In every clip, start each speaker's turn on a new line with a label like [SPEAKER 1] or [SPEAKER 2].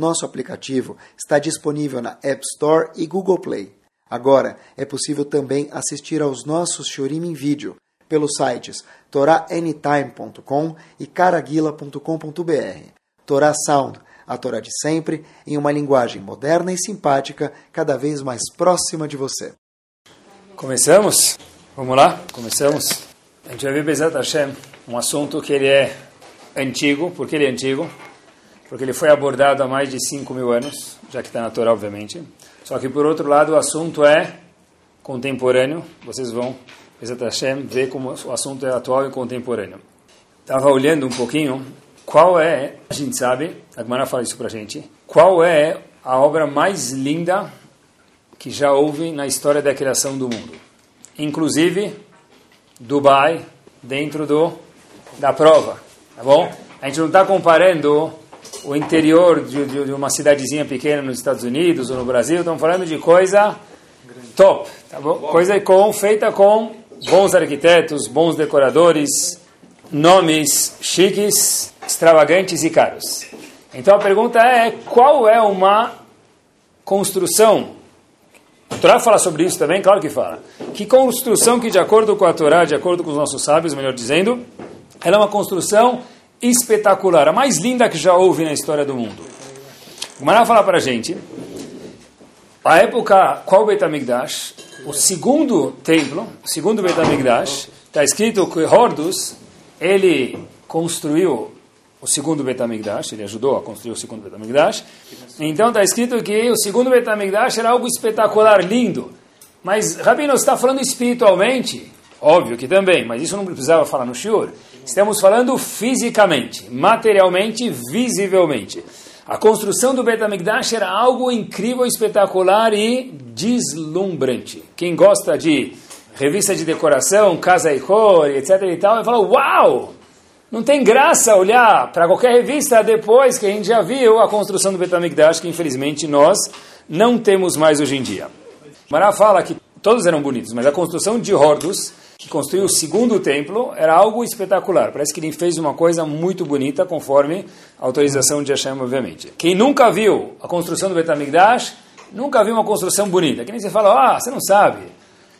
[SPEAKER 1] nosso aplicativo está disponível na App Store e Google Play. Agora é possível também assistir aos nossos Shorim em vídeo pelos sites toraanytime.com e caraguila.com.br. Torá Sound a Torá de sempre, em uma linguagem moderna e simpática, cada vez mais próxima de você.
[SPEAKER 2] Começamos? Vamos lá? Começamos? A gente vai ver Bezat Hashem, um assunto que ele é antigo. Por que ele é antigo? Porque ele foi abordado há mais de 5 mil anos, já que está na Torá, obviamente. Só que, por outro lado, o assunto é contemporâneo. Vocês vão, Bezat Hashem, ver como o assunto é atual e contemporâneo. Estava olhando um pouquinho qual é, a gente sabe, a Gemara fala isso para a gente, qual é a obra mais linda que já houve na história da criação do mundo. Inclusive, Dubai, dentro do, da prova, tá bom? A gente não está comparando o interior de, de, de, uma cidadezinha pequena nos Estados Unidos ou no Brasil, estamos falando de coisa top, tá bom? Coisa com, feita com bons arquitetos, bons decoradores, nomes chiques, extravagantes e caros. Então a pergunta é: qual é uma construção? A Torá fala sobre isso também? Claro que fala. Que construção que, de acordo com a Torá, de acordo com os nossos sábios, melhor dizendo, ela é uma construção espetacular, a mais linda que já houve na história do mundo. O Mará fala para a gente, a época, qual Beit HaMikdash? O segundo templo, o segundo Beit HaMikdash, está escrito que Hordos, ele construiu o segundo Betamigdash, ele ajudou a construir o segundo Betamigdash. Então está escrito que o segundo Betamigdash era algo espetacular, lindo. Mas Rabino está falando espiritualmente, óbvio que também, mas isso não precisava falar no Shiur. Estamos falando fisicamente, materialmente, visivelmente. A construção do Betamigdash era algo incrível, espetacular e deslumbrante. Quem gosta de revista de decoração, casa e cor, etc e tal, vai falar, uau! Não tem graça olhar para qualquer revista depois que a gente já viu a construção do Betamigdash, que infelizmente nós não temos mais hoje em dia. Mará fala que todos eram bonitos, mas a construção de Hordos, que construiu o segundo templo, era algo espetacular. Parece que ele fez uma coisa muito bonita, conforme a autorização de Hashem, obviamente. Quem nunca viu a construção do Betamigdash, nunca viu uma construção bonita. Que nem você fala, ah, você não sabe.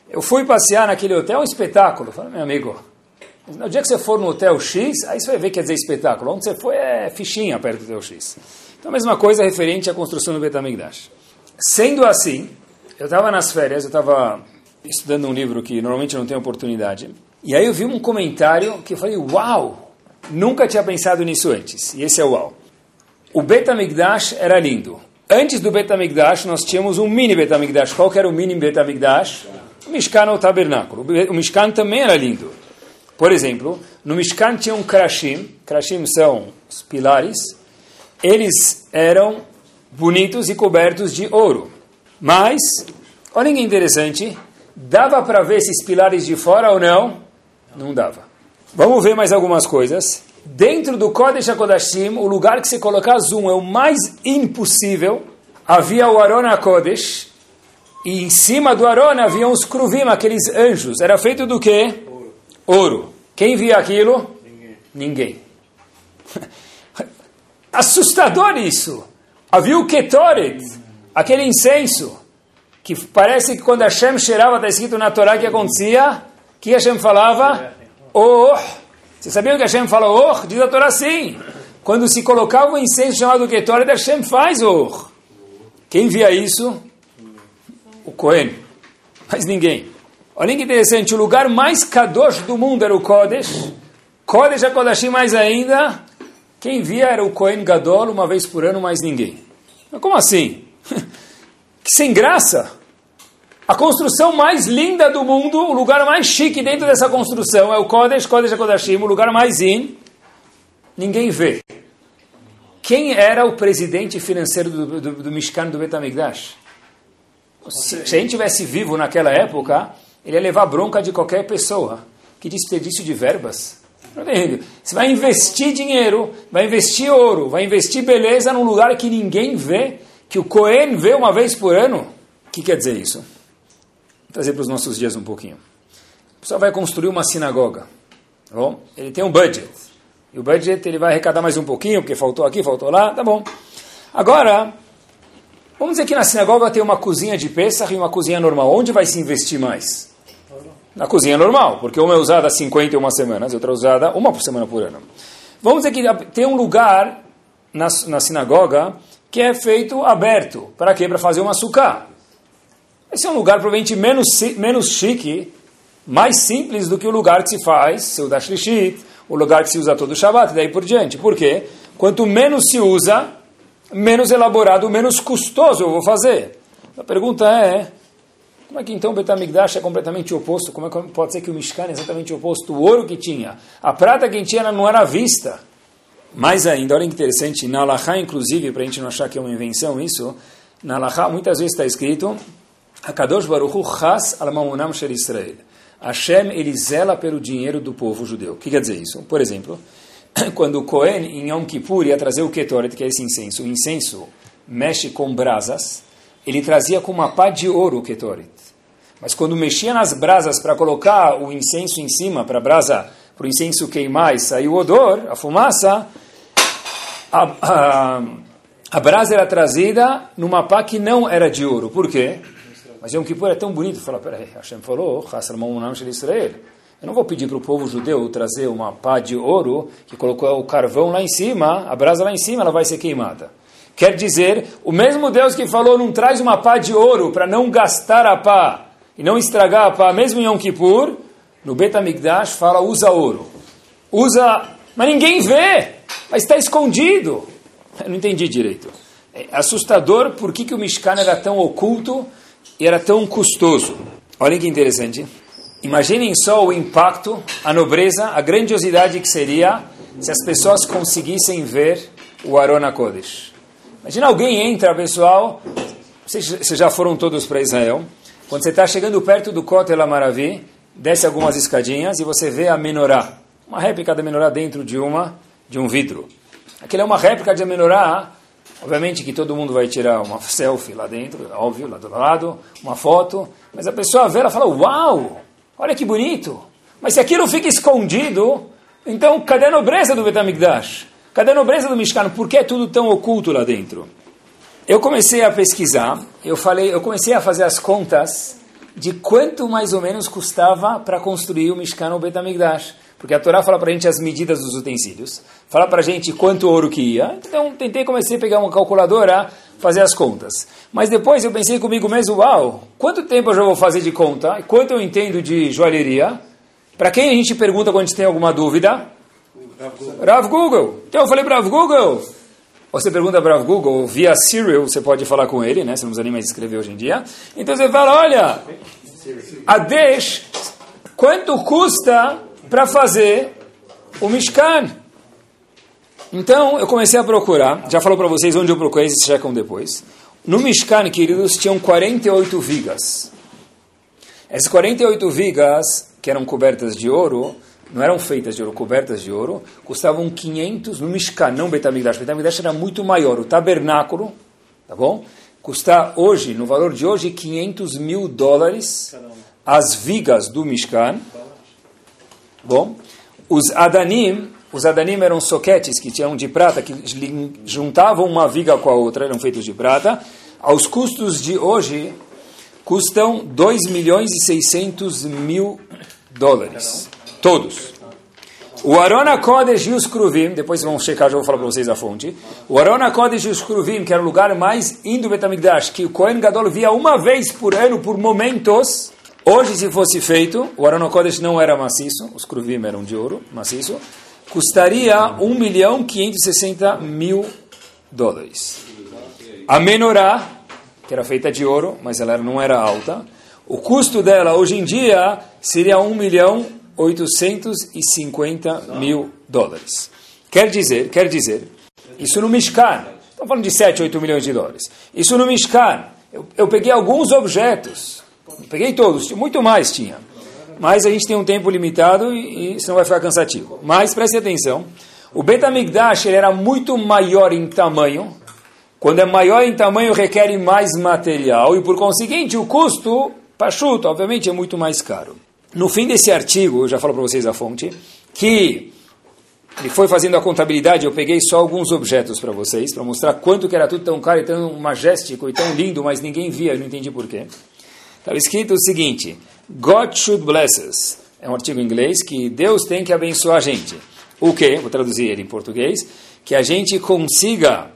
[SPEAKER 2] Eu fui passear naquele hotel, é um espetáculo. Fala, meu amigo, no dia que você for no hotel X, aí você vai ver que quer dizer espetáculo. Onde você foi é fichinha perto do hotel X. Então a mesma coisa referente à construção do Betamigdash. Sendo assim, eu estava nas férias, eu estava estudando um livro que normalmente não tenho oportunidade. E aí eu vi um comentário que eu falei, uau, nunca tinha pensado nisso antes. E esse é o uau. O Betamigdash era lindo. Antes do Betamigdash nós tínhamos um mini Betamigdash. Qual que era o mini Betamigdash? O Mishkan ou o tabernáculo. O Mishkan também era lindo. Por exemplo, no Mishkan tinha um krashim, krashim são os pilares, eles eram bonitos e cobertos de ouro. Mas, olha que interessante, dava para ver esses pilares de fora ou não? Não dava. Vamos ver mais algumas coisas. Dentro do Kodesh HaKodashim, o lugar que você colocar zoom é o mais impossível. Havia o Arona Kodesh, e em cima do Arona havia os Kruvim, aqueles anjos. Era feito do quê? ouro. Quem via aquilo? Ninguém. Ninguém. Assustador isso. Havia o Ketoret, aquele incenso, que parece que quando Hashem cheirava, está escrito na Torá que acontecia, que Hashem falava? Oh, você sabia que Hashem fala? Oh, diz a Torá sim. Quando se colocava o incenso chamado Ketoret, Hashem faz oh. Quem via isso? O Cohen. Mas ninguém. Olha que interessante, o lugar mais kadosh do mundo era o Kodesh. Kodesh é Kodashim mais ainda. Quem via era o Kohen Gadol uma vez por ano, mais ninguém. Mas como assim? sem graça. A construção mais linda do mundo, o lugar mais chique dentro dessa construção é o Kodesh, Kodesh Kodashim, o lugar mais in. Ninguém vê. Quem era o presidente financeiro do, do, do Mishkan do Betamigdash? Se, se a gente tivesse vivo naquela época, ele ia levar bronca de qualquer pessoa. Que desperdício de verbas. Você vai investir dinheiro, vai investir ouro, vai investir beleza num lugar que ninguém vê, que o Cohen vê uma vez por ano. O que quer dizer isso? Vou trazer para os nossos dias um pouquinho. O pessoal vai construir uma sinagoga. Tá bom? Ele tem um budget. E o budget ele vai arrecadar mais um pouquinho, porque faltou aqui, faltou lá, tá bom. Agora, vamos dizer que na sinagoga tem uma cozinha de Pesach e uma cozinha normal. Onde vai se investir mais? Na cozinha normal, porque uma é usada 51 semanas outra é usada uma por semana por ano. Vamos dizer que tem um lugar na, na sinagoga que é feito aberto. Para quê? Para fazer uma sucá. Esse é um lugar provavelmente menos, menos chique, mais simples do que o lugar que se faz, seu Dashlishit, o lugar que se usa todo o Shabbat, e daí por diante. Por quê? Quanto menos se usa, menos elaborado, menos custoso eu vou fazer. A pergunta é, como é que então o Betamigdash é completamente oposto? Como é que pode ser que o Mishkan é exatamente oposto? O ouro que tinha, a prata que tinha não era vista. Mais ainda, olha que interessante, na Alaha, inclusive, para a gente não achar que é uma invenção isso, na Alaha muitas vezes está escrito Akadosh Baruch Hu Chas al Shel Israel. Hashem, ele zela pelo dinheiro do povo judeu. O que quer dizer isso? Por exemplo, quando o Cohen, em Yom Kippur, ia trazer o Ketoret, que é esse incenso, o incenso mexe com brasas, ele trazia com uma pá de ouro o Ketoret. Mas quando mexia nas brasas para colocar o incenso em cima, para a brasa, para o incenso queimar e sair o odor, a fumaça, a, a, a brasa era trazida numa pá que não era de ouro. Por quê? Mas Yom Kippur é tão bonito. Fala, peraí, Hashem falou, Israel. Eu não vou pedir para o povo judeu trazer uma pá de ouro que colocou o carvão lá em cima, a brasa lá em cima, ela vai ser queimada. Quer dizer, o mesmo Deus que falou, não traz uma pá de ouro para não gastar a pá e não estragar a pá, mesmo em Yom Kippur, no Betamigdash fala, usa ouro. Usa, mas ninguém vê, mas está escondido. Eu não entendi direito. É assustador por que, que o Mishkan era tão oculto e era tão custoso. Olhem que interessante. Imaginem só o impacto, a nobreza, a grandiosidade que seria se as pessoas conseguissem ver o Arona Kodesh. Imagina alguém entra, pessoal, vocês já foram todos para Israel, quando você está chegando perto do Kotel Amaravi, desce algumas escadinhas e você vê a menorá, uma réplica da menorá dentro de uma de um vidro. Aquilo é uma réplica de menorá, obviamente que todo mundo vai tirar uma selfie lá dentro, óbvio, lá do lado, uma foto, mas a pessoa vê, ela fala, uau, olha que bonito. Mas se aquilo fica escondido, então cadê a nobreza do Betamigdash? Cadê a nobreza do Mishkan? Por que é tudo tão oculto lá dentro? Eu comecei a pesquisar, eu falei, eu comecei a fazer as contas de quanto mais ou menos custava para construir o Mishkan ou Betamigdash. Porque a Torá fala para a gente as medidas dos utensílios, fala para a gente quanto ouro que ia. Então tentei, comecei a pegar uma calculadora, fazer as contas. Mas depois eu pensei comigo mesmo, uau, quanto tempo eu já vou fazer de conta? Quanto eu entendo de joalheria? Para quem a gente pergunta quando a gente tem alguma dúvida? Rav Google. Então eu falei para Rav Google. Você pergunta para Rav Google via Serial, você pode falar com ele, né? Você não precisa nem mais escrever hoje em dia. Então você fala, olha, a Desh, quanto custa para fazer o Mishkan? Então eu comecei a procurar, já falou para vocês onde eu procurei, vocês checam depois. No Mishkan, queridos, tinham 48 vigas. Essas 48 vigas, que eram cobertas de ouro, não eram feitas de ouro, cobertas de ouro, custavam 500 no Mishkan, não Betamigdash. Betamigdash era muito maior. O tabernáculo, tá bom? Custa hoje, no valor de hoje, 500 mil dólares as vigas do Mishkan. Bom, os Adanim, os Adanim eram soquetes que tinham de prata, que juntavam uma viga com a outra, eram feitos de prata. Aos custos de hoje, custam 2 milhões e 600 mil dólares. Todos. O Arona Kodesh e os Kruvim, depois vamos checar, já vou falar para vocês a fonte. O Arona Kodesh e os Kruvim, que era o lugar mais indo Betamigdash, que o Kohen Gadol via uma vez por ano, por momentos. Hoje, se fosse feito, o Arona Kodesh não era maciço, os Kruvim eram de ouro, maciço, custaria 1 milhão 560 mil dólares. A Menorá, que era feita de ouro, mas ela não era alta, o custo dela hoje em dia seria 1 milhão 850 mil dólares. Quer dizer, quer dizer, isso no Mishkan, estamos falando de 7, 8 milhões de dólares. Isso no Mishkan, Eu, eu peguei alguns objetos, peguei todos, muito mais tinha. Mas a gente tem um tempo limitado e, e senão vai ficar cansativo. Mas preste atenção, o Betamigdash ele era muito maior em tamanho. Quando é maior em tamanho, requer mais material e, por conseguinte, o custo, pachuto, obviamente, é muito mais caro. No fim desse artigo, eu já falo para vocês a fonte, que ele foi fazendo a contabilidade, eu peguei só alguns objetos para vocês, para mostrar quanto que era tudo tão caro e tão majestico e tão lindo, mas ninguém via, eu não entendi porquê. Estava escrito o seguinte, God should bless us. É um artigo em inglês que Deus tem que abençoar a gente. O quê? Vou traduzir ele em português. Que a gente consiga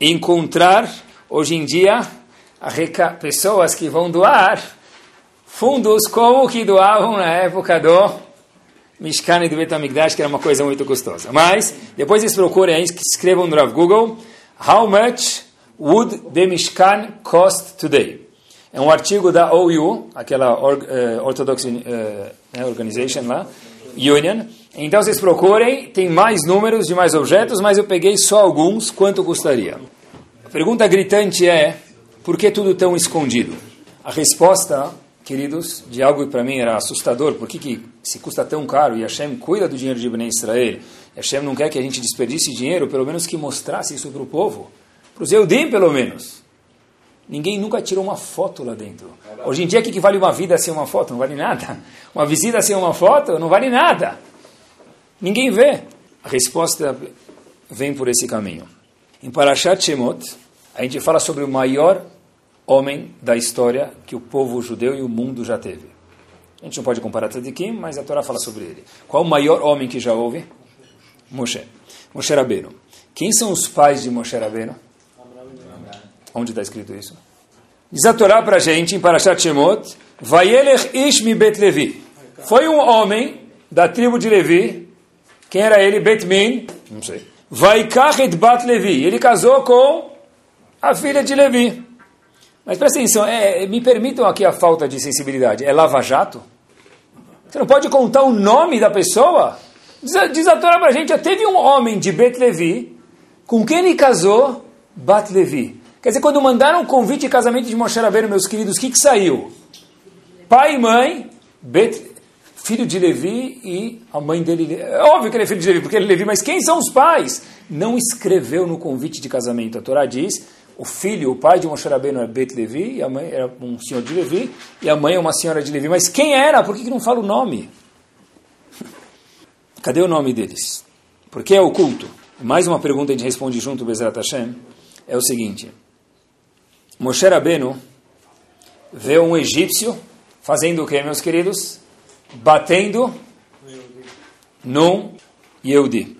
[SPEAKER 2] encontrar, hoje em dia, pessoas que vão doar fundos como que doavam na época do Mishkan e do Betamigdash, que era uma coisa muito custosa. Mas, depois vocês procurem aí, escrevam no Google, How much would the Mishkan cost today? É um artigo da OU, aquela uh, Orthodox uh, Organization lá, Union. Então vocês procurem, tem mais números de mais objetos, mas eu peguei só alguns, quanto custaria? A pergunta gritante é, por que tudo tão escondido? A resposta queridos, de algo que para mim era assustador, por que, se custa tão caro e Hashem cuida do dinheiro de Bnei Israel, Hashem não quer que a gente desperdice dinheiro, pelo menos que mostrasse isso para o povo, para os Eudim pelo menos. Ninguém nunca tirou uma foto lá dentro. Hoje em dia, o que, que vale uma vida sem uma foto? Não vale nada. Uma visita sem uma foto não vale nada. Ninguém vê. A resposta vem por esse caminho. Em Parashat Shemot, a gente fala sobre o maior homem da história que o povo judeu e o mundo já teve. A gente não pode comparar Tzadikim, mas a Torá fala sobre ele. Qual o maior homem que já houve? Moshe. Moshe Rabbeinu. Quem são os pais de Moshe Rabbeinu? Onde está escrito isso? Diz a Torá para a gente, em Parashat Shemot, Vayelech Ish mi Bet Levi. Foi um homem da tribo de Levi. Quem era ele? Betmin. Não sei. Vaikach et Bat Levi. Ele casou com a filha de Levi. Mas presta atenção, é, me permitam aqui a falta de sensibilidade. É lava-jato? Você não pode contar o nome da pessoa? Diz, diz a Torá para a gente, já teve um homem de Bet Levi, com quem ele casou? Bat Levi. Quer dizer, quando mandaram o convite de casamento de Moshe Rabbeinu, meus queridos, o que, que saiu? Pai e mãe, Bet, filho de Levi e a mãe dele. É óbvio que ele é filho de Levi, porque ele é Levi, mas quem são os pais? Não escreveu no convite de casamento. A Torá diz o filho, o pai de Moshe Rabbeinu é Bet Levi, e a mãe era um senhor de Levi, e a mãe é uma senhora de Levi. Mas quem era? Por que, que não fala o nome? Cadê o nome deles? Porque é oculto. Mais uma pergunta a gente responde junto, Bezerra Hashem, é o seguinte. Moshe Rabbeinu vê um egípcio fazendo o que, meus queridos? Batendo num Yehudi.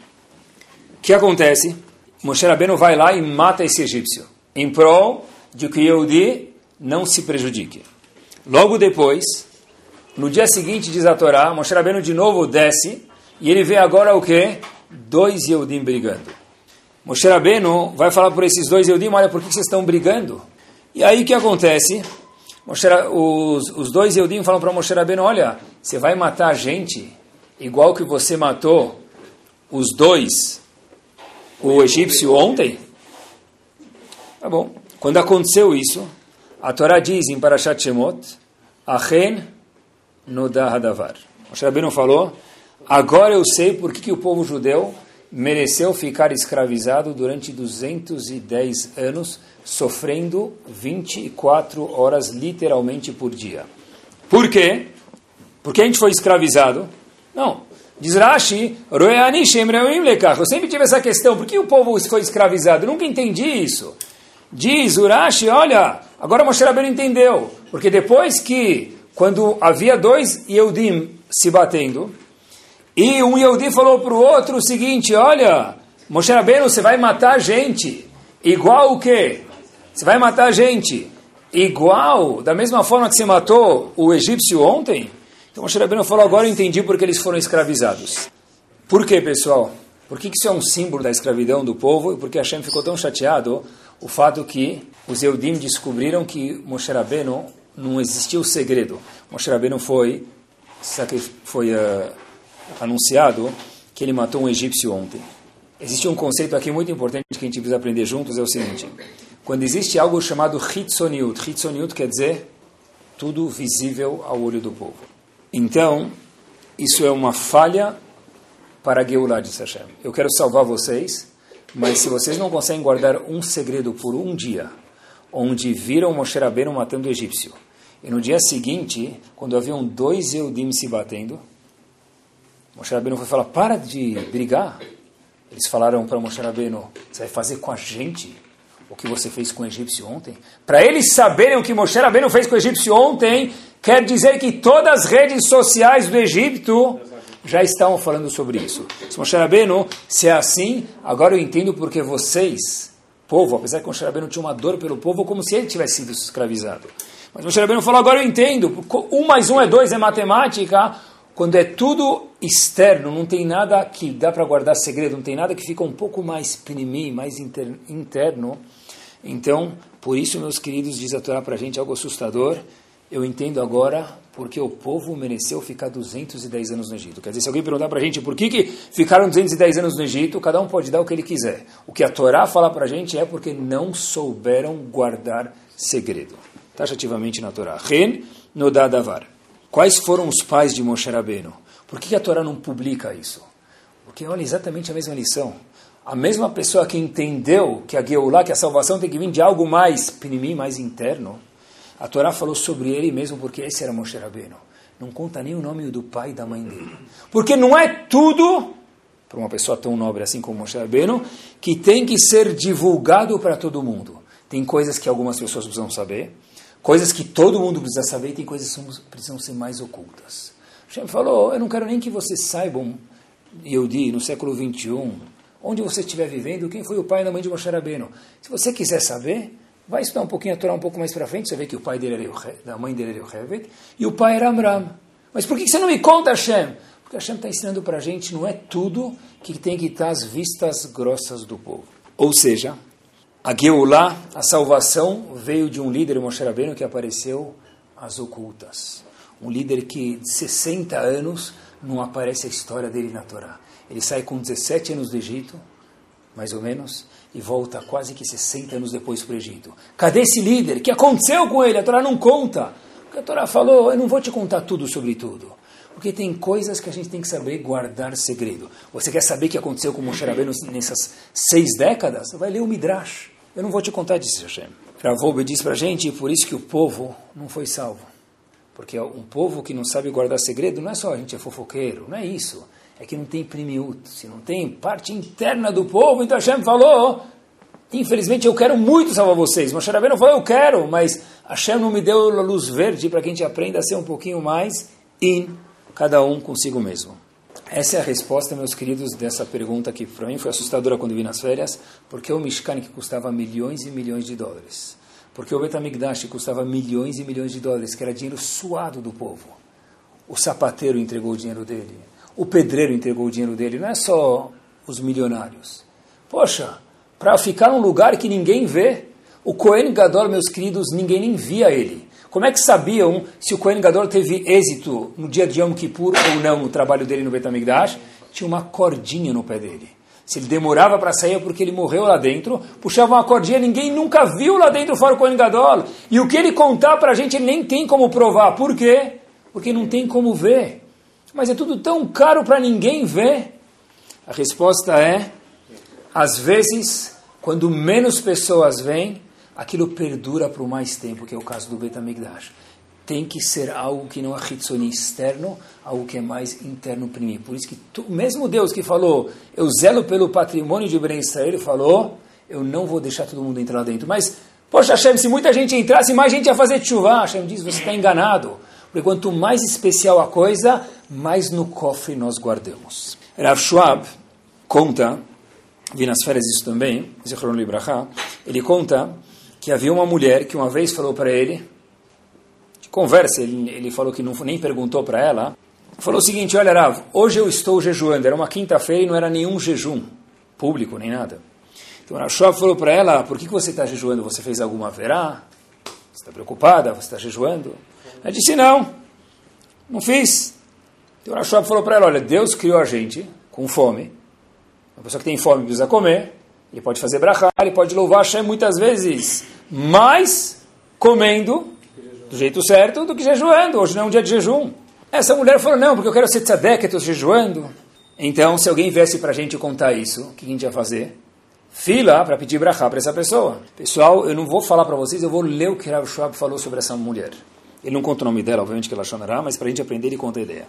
[SPEAKER 2] O que acontece? Moshe Rabbeinu vai lá e mata esse egípcio em prol de que Yehudi não se prejudique. Logo depois, no dia seguinte, diz a Torá, Moshe Rabbeinu de novo desce, e ele vê agora o que? Dois Yehudim brigando. Moshe Rabbeinu vai falar por esses dois Yehudim, olha, por que vocês estão brigando? E aí o que acontece? Moshe, os, os dois Yehudim falam para Moshe Rabbeinu, olha, você vai matar a gente igual que você matou os dois, o egípcio ontem? Tá bom. Quando aconteceu isso, a Torá diz em Parashat Shemot, Achen Noda Hadavar. O Rabbeinu falou, agora eu sei por que, que o povo judeu mereceu ficar escravizado durante 210 anos, sofrendo 24 horas literalmente por dia. Por quê? Porque a gente foi escravizado? Não. Diz Rashi, eu sempre tive essa questão, por que o povo foi escravizado? Eu nunca entendi isso. Diz Urashi, olha, agora Moshe Rabbeinu entendeu. Porque depois que, quando havia dois Yehudim se batendo, e um Yehudi falou para o outro o seguinte, olha, Moshe Rabbeinu, você vai matar a gente. Igual o quê? Você vai matar a gente. Igual, da mesma forma que você matou o egípcio ontem? Então Moshe Rabbeinu falou, agora eu entendi porque eles foram escravizados. Por quê, pessoal? Por que isso é um símbolo da escravidão do povo e por que Hashem ficou tão chateado o fato que os Eudim descobriram que Moshe Rabbeinu não existia o segredo. Moshe Rabbeinu foi, foi uh, anunciado que ele matou um egípcio ontem. Existe um conceito aqui muito importante que a gente precisa aprender juntos, é o seguinte. quando existe algo chamado Hitzoniut. Hitzoniut quer dizer tudo visível ao olho do povo. Então, isso é uma falha para a Geulah, disse. Eu quero salvar vocês, mas se vocês não conseguem guardar um segredo por um dia, onde viram Moshe Rabbeinu matando o egípcio, e no dia seguinte, quando haviam dois Eudim se batendo, Moshe Rabbeinu foi falar, para de brigar. Eles falaram para Moshe Rabbeinu, você vai fazer com a gente o que você fez com o egípcio ontem? Para eles saberem o que Moshe Rabbeinu fez com o egípcio ontem, quer dizer que todas as redes sociais do Egito já estavam falando sobre isso. Se Moshe Rabbeinu, se é assim, agora eu entendo porque vocês, povo, apesar que Moshe Rabbeinu tinha uma dor pelo povo, como se ele tivesse sido escravizado. Mas Moshe Rabbeinu falou, agora eu entendo, um mais um é dois, é matemática, quando é tudo externo, não tem nada que dá para guardar segredo, não tem nada que fica um pouco mais pinimi, mais inter, interno, então, por isso, meus queridos, diz a Torá para a gente algo assustador, eu entendo agora porque o povo mereceu ficar 210 anos no Egito. Quer dizer, se alguém perguntar para a gente por que, que ficaram 210 anos no Egito, cada um pode dar o que ele quiser. O que a Torá fala para a gente é porque não souberam guardar segredo. Taxativamente na Torá. Ren no Dadavar. Quais foram os pais de Moshe Rabbeinu? Por que a Torá não publica isso? Porque olha exatamente a mesma lição. A mesma pessoa que entendeu que a Geulah, que a salvação tem que vir de algo mais pinimim, mais interno, a Torá falou sobre ele mesmo porque esse era Moshe Rabbeinu. Não conta nem o nome do pai e da mãe dele. Porque não é tudo, para uma pessoa tão nobre assim como Moshe Rabbeinu, que tem que ser divulgado para todo mundo. Tem coisas que algumas pessoas precisam saber, coisas que todo mundo precisa saber e tem coisas que precisam ser mais ocultas. Hashem falou, eu não quero nem que vocês saibam, Yehudi, no século 21, onde você estiver vivendo, quem foi o pai e a mãe de Moshe Rabbeinu. Se você quiser saber, vai estudar um pouquinho a Torá um pouco mais para frente, você vê que o pai dele era Yocheved, a mãe dele era Yocheved, e o pai era Amram. Mas por que você não me conta, Hashem? Porque Hashem está ensinando para a gente, não é tudo que tem que estar às vistas grossas do povo. Ou seja, a Geulah, a salvação, veio de um líder, Moshe Rabbeinu, que apareceu às ocultas. Um líder que, de 60 anos, não aparece a história dele na Torá. Ele sai com 17 anos do Egito, mais ou menos, e volta quase que 60 anos depois para o Egito. Cadê esse líder? O que aconteceu com ele? A Torá não conta. Porque a Torá falou, eu não vou te contar tudo sobre tudo. Porque tem coisas que a gente tem que saber guardar segredo. Você quer saber o que aconteceu com Moshe Rabbeinu nessas seis décadas? Vai ler o Midrash. Eu não vou te contar, disse Hashem. Ravoube diz para a gente, por isso que o povo não foi salvo. Porque um povo que não sabe guardar segredo não é só a gente é fofoqueiro, não é isso. É que não tem primiut, se não tem parte interna do povo, então Hashem falou, infelizmente eu quero muito salvar vocês. Moshe não falou, eu quero, mas Hashem não me deu a luz verde para que a gente aprenda a ser um pouquinho mais in, cada um consigo mesmo. Essa é a resposta, meus queridos, dessa pergunta que para mim foi assustadora quando vi nas férias, porque o Mishkan que custava milhões e milhões de dólares, porque o Betamigdash custava milhões e milhões de dólares, que era dinheiro suado do povo. O sapateiro entregou o dinheiro dele, o pedreiro entregou o dinheiro dele, não é só os milionários. Poxa, para ficar num lugar que ninguém vê, o Cohen Gadol, meus queridos, ninguém nem via ele. Como é que sabiam se o Kohen Gadol teve êxito no dia de Yom Kippur ou não no trabalho dele no Betamigdash? Tinha uma cordinha no pé dele. Se ele demorava para sair é porque ele morreu lá dentro, puxava uma cordinha, ninguém nunca viu lá dentro fora o Kohen Gadol. E o que ele contar para a gente, ele nem tem como provar. Por quê? Porque não tem como ver. Mas é tudo tão caro para ninguém ver. A resposta é, às vezes, quando menos pessoas vêm, aquilo perdura por mais tempo, que é o caso do Betamigdash. Tem que ser algo que não é hitsoni externo, algo que é mais interno primeiro. Por isso que tu, mesmo Deus que falou, eu zelo pelo patrimônio de Ben Israel, falou, eu não vou deixar todo mundo entrar lá dentro. Mas, poxa Hashem, se muita gente entrasse, mais gente ia fazer chuva. Hashem diz, você está enganado. Porque quanto mais especial a coisa, mais no cofre nós guardamos. Rav Schwab conta, vi nas férias isso também, ele conta que havia uma mulher que uma vez falou para ele, de conversa, ele, ele falou que não, nem perguntou para ela, falou o seguinte, olha Rav, hoje eu estou jejuando, era uma quinta-feira e não era nenhum jejum público, nem nada. Então a Shua falou para ela, por que, que você está jejuando? Você fez alguma verá? Você está preocupada? Você está jejuando? Ela disse, não, não fiz. Então a Shua falou para ela, olha, Deus criou a gente com fome, uma pessoa que tem fome precisa comer, Ele pode fazer brachá, ele pode louvar Hashem muitas vezes, mais comendo do jeito certo do que jejuando. Hoje não é um dia de jejum. Essa mulher falou, não, porque eu quero ser tzadek, eu estou jejuando. Então, se alguém viesse para a gente contar isso, o que a gente ia fazer? Fila para pedir brachá para essa pessoa. Pessoal, eu não vou falar para vocês, eu vou ler o que Rav Schwab falou sobre essa mulher. Ele não conta o nome dela, obviamente que ela chonará, mas para a gente aprender, ele conta a ideia.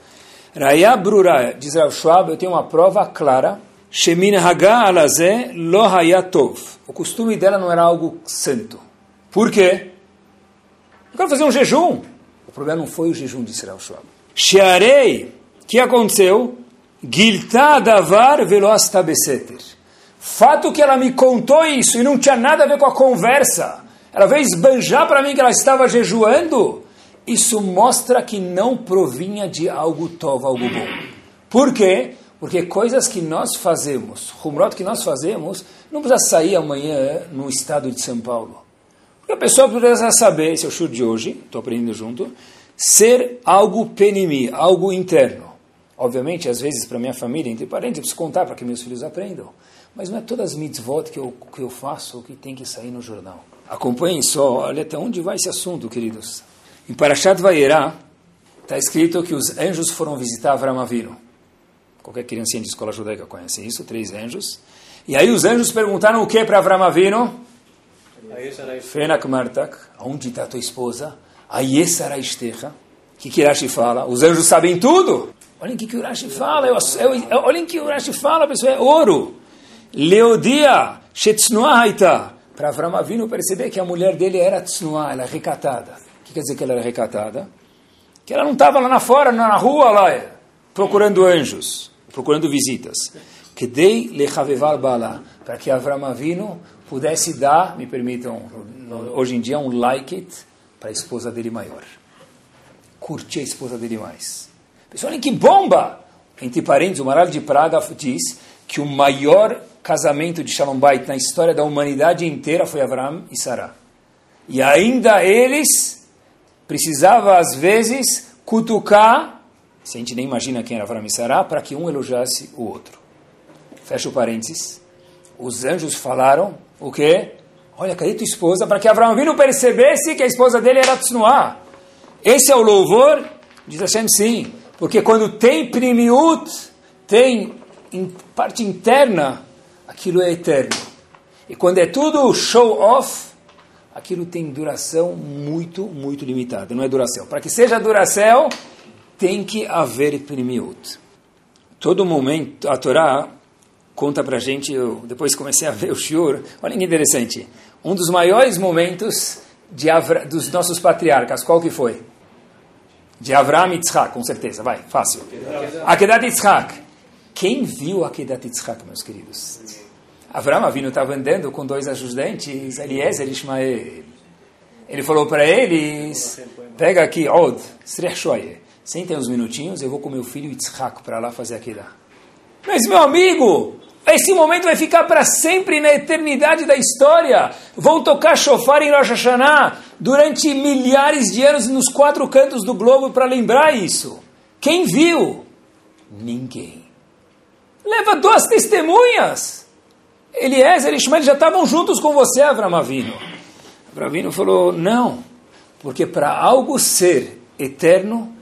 [SPEAKER 2] Raya Brura, diz Rav Schwab, eu tenho uma prova clara. Shemin Haga Alazé. O costume dela não era algo santo. Por quê? Eu quero fazer um jejum. O problema não foi o jejum, disse Rav Schwab. Shearei, que aconteceu? Gilta davar velosta beseter. Fato que ela me contou isso e não tinha nada a ver com a conversa. Ela veio esbanjar para mim que ela estava jejuando. Isso mostra que não provinha de algo tov, algo bom. Por quê? Porque coisas que nós fazemos, rumrot que nós fazemos, não precisa sair amanhã no estado de São Paulo. Porque a pessoa precisa saber, esse é o show de hoje, estou aprendendo junto, ser algo penimi, algo interno. Obviamente, às vezes, para minha família, entre parentes, eu preciso contar para que meus filhos aprendam. Mas não é todas as mitzvot que eu, que eu faço que tem que sair no jornal. Acompanhem só, olha até onde vai esse assunto, queridos. Em Parashat Vayera, está escrito que os anjos foram visitar Avram Avinu. Qualquer criancinha de escola judaica conhece isso, três anjos. E aí os anjos perguntaram o que para Avram Avinu? Fenak Martak, onde está tua esposa? Ayesara Esteja. O que, que Rashi fala? Os anjos sabem tudo. Olhem o que, que o Rashi fala. Eu, eu, eu, olhem o que o Rashi fala, pessoal. É ouro. Leodia Shetznuah Haita. Para Avram Avinu perceber que a mulher dele era Tznuah, ela é recatada. Que quer dizer que ela era recatada? Que ela não estava lá na fora, na rua, lá, procurando anjos, procurando visitas. Que dei lechaveval bala, para que Avram Avinu pudesse dar, me permitam, hoje em dia, um like it para a esposa dele maior. Curtir a esposa dele mais. Pessoal, olhem que bomba! Entre parênteses, o Maral de Praga diz que o maior casamento de Shalom Bait na história da humanidade inteira foi Avram e Sarah. E ainda eles precisavam, às vezes, cutucar, se a gente nem imagina quem era Avram Sarah, para que um elogiasse o outro. Fecha o parênteses. Os anjos falaram o quê? Olha, cadê tua esposa? Para que Avram Avinu percebesse que a esposa dele era Tsnuá. Esse é o louvor? Diz Hashem sim. Porque quando tem primiut, tem em parte interna, aquilo é eterno. E quando é tudo show off, aquilo tem duração muito, muito limitada. Não é duração. Para que seja duração, tem que haver primiut. Todo momento, a Torá conta para a gente, eu depois comecei a ver o shiur, olha que interessante, um dos maiores momentos de Avra, dos nossos patriarcas, qual que foi? De Avram e com certeza, vai, fácil. Akedat Yitzhak. Quem viu Akedat Yitzhak, meus queridos? Avram Avinu estava andando com dois ajudantes, Eliezer e Ishmael. Ele falou para eles, pega aqui, Od, sentem uns minutinhos, eu vou com meu filho Yitzhak para lá fazer aquilo. Mas, meu amigo, esse momento vai ficar para sempre na eternidade da história. Vão tocar shofar em Rosh Hashanah durante milhares de anos nos quatro cantos do globo para lembrar isso. Quem viu? Ninguém. Leva duas testemunhas. Eliezer e Ishmael já estavam juntos com você, Avram Avinu. Avram falou, não, porque para algo ser eterno,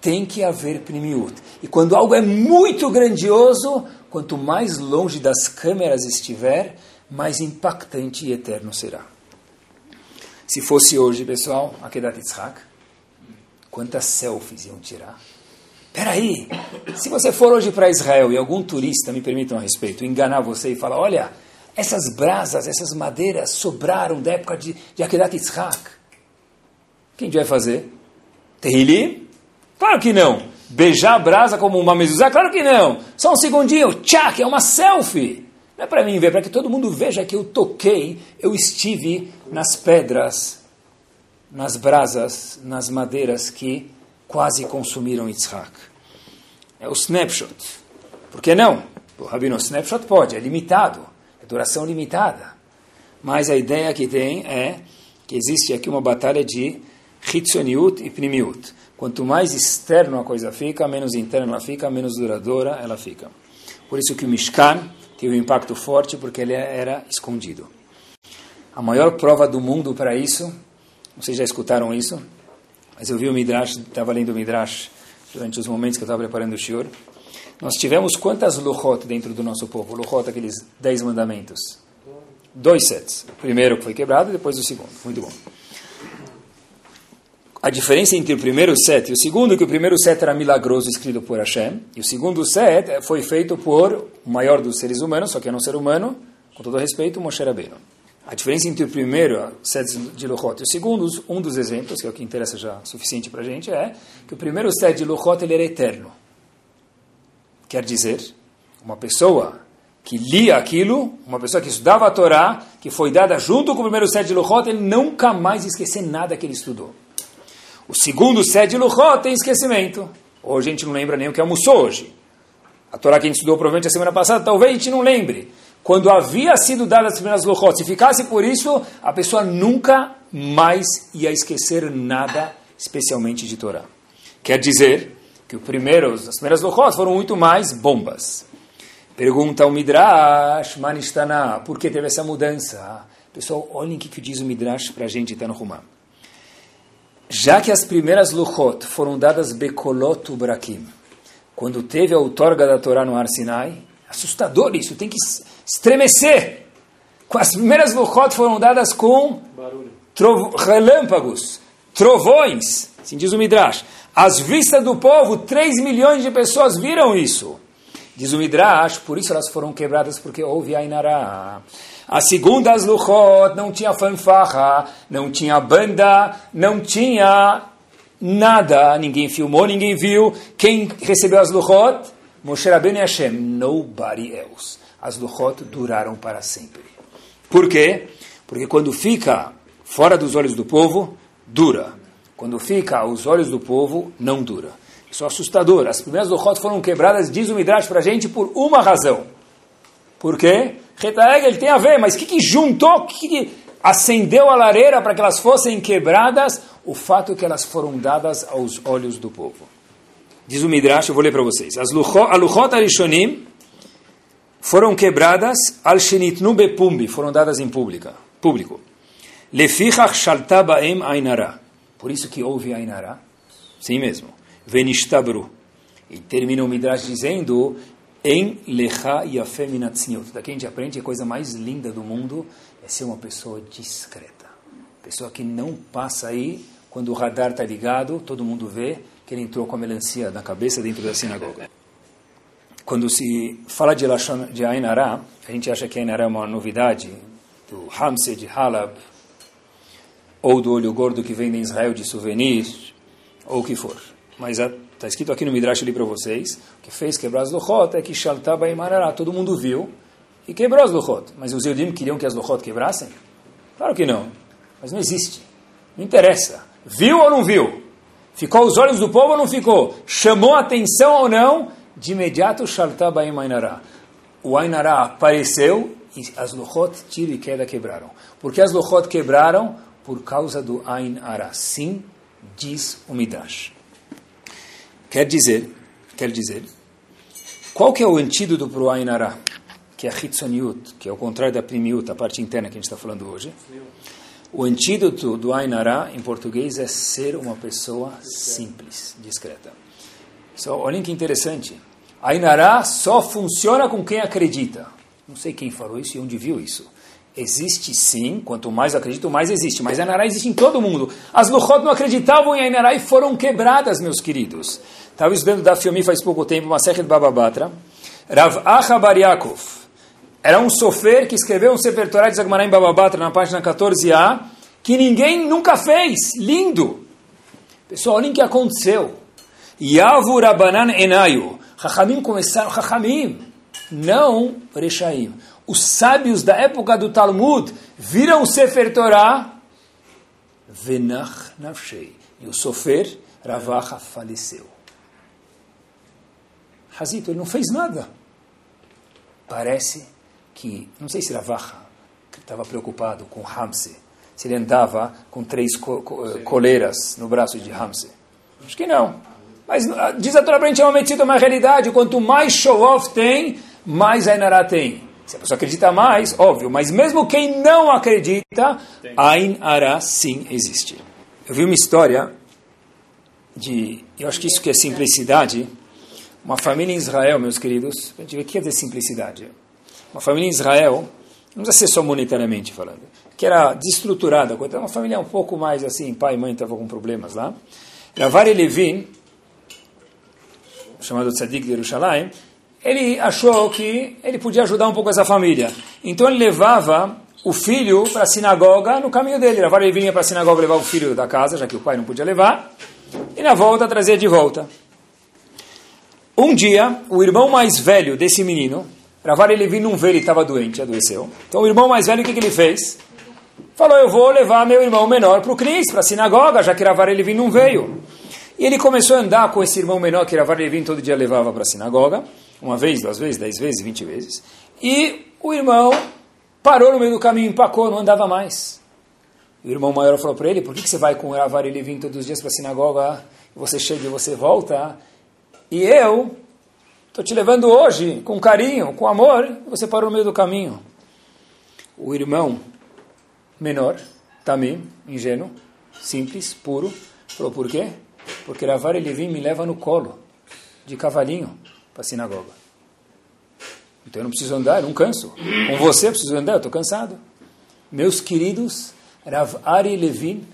[SPEAKER 2] tem que haver primiut. E quando algo é muito grandioso, quanto mais longe das câmeras estiver, mais impactante e eterno será. Se fosse hoje, pessoal, Akedat Yitzhak, quantas selfies iam tirar? Peraí, se você for hoje para Israel e algum turista, me permitam a respeito, enganar você e falar, olha, essas brasas, essas madeiras sobraram da época de, de Akedat Yitzhak. O vai fazer? Terrilim? Claro que não. Beijar a brasa como uma mezuzá? Claro que não. Só um segundinho, tchac, é uma selfie. Não é para mim ver, para que todo mundo veja que eu toquei, eu estive nas pedras, nas brasas, nas madeiras que quase consumiram Yitzhak. É o snapshot. Por que não? O Rabino, snapshot pode, é limitado, é duração limitada. Mas a ideia que tem é que existe aqui uma batalha de Hitzoniut e Primiut. Quanto mais externo a coisa fica, menos interna ela fica, menos duradoura ela fica. Por isso que o Mishkan teve um impacto forte porque ele era escondido. A maior prova do mundo para isso, vocês já escutaram isso, mas eu vi o Midrash, estava lendo o Midrash durante os momentos que eu estava preparando o Shiur. Nós tivemos quantas luchot dentro do nosso povo? Luchot, aqueles dez mandamentos. Dois sets. O primeiro foi quebrado e depois o segundo. Muito bom. A diferença entre o primeiro set e o segundo é que o primeiro set era milagroso, escrito por Hashem, e o segundo set foi feito por o maior dos seres humanos, só que era um ser humano, com todo respeito, Moshe Rabbeinu. A diferença entre o primeiro set de Luchot e o segundo, um dos exemplos, que é o que interessa já suficiente para a gente, é que o primeiro set de Luchot ele era eterno. Quer dizer, uma pessoa que lia aquilo, uma pessoa que estudava a Torá, que foi dada junto com o primeiro set de Luchot, ele nunca mais esquecer nada que ele estudou. O segundo set de Luchot tem esquecimento. Hoje a gente não lembra nem o que almoçou hoje. A Torá que a gente estudou provavelmente a semana passada, talvez a gente não lembre quando havia sido dadas as primeiras lochot, se ficasse por isso, a pessoa nunca mais ia esquecer nada, especialmente de Torá. Quer dizer que primeiros, as primeiras lochot foram muito mais bombas. Pergunta o Midrash, Manistana, por que teve essa mudança? Pessoal, olhem o que, que diz o Midrash para a gente, está no Rumá. Já que as primeiras luchot foram dadas Bekolot Ubrakim, quando teve a outorga da Torá no Ar Sinai, assustador isso, tem que estremecer. As primeiras luchot foram dadas com trovo, relâmpagos, trovões, assim diz o Midrash. Às vistas do povo, 3 milhões de pessoas viram isso. Diz o Midrash, por isso elas foram quebradas, porque houve Ainará. A segunda, as Luchot, não tinha fanfarra, não tinha banda, não tinha nada. Ninguém filmou, ninguém viu. Quem recebeu as Luchot? Moshe Rabbeinu Hashem. Nobody else as luchot duraram para sempre. Por quê? Porque quando fica fora dos olhos do povo, dura. Quando fica aos olhos do povo, não dura. Isso é assustador. As primeiras luchot foram quebradas, diz o Midrash para a gente, por uma razão. Por quê? ele tem a ver, mas o que, que juntou, o que, que acendeu a lareira para que elas fossem quebradas? O fato é que elas foram dadas aos olhos do povo. Diz o Midrash, eu vou ler para vocês. As luchot, a luchot arishonim, foram quebradas al shenitnu bepumbi, foram dadas em pública, público. Lefichach shalta baem ainara. Por isso que houve ainara. Sim mesmo. Venishtabru. E termina o Midrash dizendo em lecha yafem minatzniut. Daqui a gente aprende a coisa mais linda do mundo é ser uma pessoa discreta. Pessoa que não passa aí, quando o radar está ligado, todo mundo vê que ele entrou com a melancia na cabeça dentro da sinagoga. Quando se fala de Lashon de Ainara, a gente acha que Ainara é uma novidade do Hamse de Halab, ou do olho gordo que vem em Israel de souvenir, ou o que for. Mas está escrito aqui no Midrash ali para vocês, o que fez quebrar as Luchot é que Shaltaba e Marará, todo mundo viu e quebrou as Luchot. Mas os Eudim queriam que as Luchot quebrassem? Claro que não. Mas não existe. Não interessa. Viu ou não viu? Ficou aos olhos do povo ou não ficou? Chamou atenção ou não? De imediato Shalta Baim Ainara. O Ainara apareceu e as Luchot, tiro e queda, quebraram. Por que as Luchot quebraram? Por causa do Ainara. Sim, diz o Midrash. Quer dizer, quer dizer, qual que é o antídoto para o Ainara? Que é a Hitzoniut, que é o contrário da Primiut, a parte interna que a gente está falando hoje. O antídoto do Ainara, em português, é ser uma pessoa simples, discreta. So, olhem que interessante. A Inará só funciona com quem acredita. Não sei quem falou isso e onde viu isso. Existe sim, quanto mais acredito, mais existe. Mas a Inará existe em todo mundo. As Luchot não acreditavam em Inará e foram quebradas, meus queridos. Estava estudando da Fiomi faz pouco tempo, uma série de Bababatra. Rav Acha Bariakov. Era um sofer que escreveu um Sefer Torah de Zagmará em Bababatra, na página 14a, que ninguém nunca fez. Lindo! Pessoal, olhem o que aconteceu. Yavu Rabanan Enayu. Chachamim começaram, Chachamim, não Rechaim. Os sábios da época do Talmud viram o Sefer Torah, Venach Nafshei. E o Sofer, Ravacha, faleceu. Hazito, ele não fez nada. Parece que, não sei se Ravacha estava preocupado com Hamse, se ele andava com três co co coleiras no braço de Hamse. Acho que não. Mas ah, diz a Torá para a gente, é uma medicina, uma realidade. Quanto mais show-off tem, mais Ainará tem. Se a pessoa acredita mais, óbvio, mas mesmo quem não acredita, Ainará sim existe. Eu vi uma história de, eu acho que isso que é simplicidade, uma família em Israel, meus queridos, a gente vê o que quer dizer simplicidade. Uma família em Israel, não precisa ser só monetariamente falando, que era desestruturada, uma família um pouco mais assim, pai e mãe estavam com problemas lá. Ravari Levin, chamado Tzadik de Jerusalém, ele achou que ele podia ajudar um pouco essa família. Então ele levava o filho para a sinagoga no caminho dele. Ravari vinha para a sinagoga levar o filho da casa, já que o pai não podia levar, e na volta trazia de volta. Um dia, o irmão mais velho desse menino, Ravari Levi não veio, ele estava doente, adoeceu. Então o irmão mais velho, o que, que ele fez? Falou, eu vou levar meu irmão menor para o Cris, para a sinagoga, já que Ravari Levi não veio. E ele começou a andar com esse irmão menor que Ravari Levi todo dia levava para a sinagoga, uma vez, duas vezes, dez vezes, vinte vezes. E o irmão parou no meio do caminho, empacou, não andava mais. O irmão maior falou para ele, por que, que você vai com Ravari Levi todos os dias para a sinagoga, você chega e você volta, e eu estou te levando hoje com carinho, com amor, você parou no meio do caminho. O irmão menor, Tamim, ingênuo, simples, puro, falou, por quê? Porque Ravar Levin me leva no colo, de cavalinho, para a sinagoga. Então eu não preciso andar, eu não canso. Com você eu preciso andar, eu estou cansado. Meus queridos, Rav Ari Levin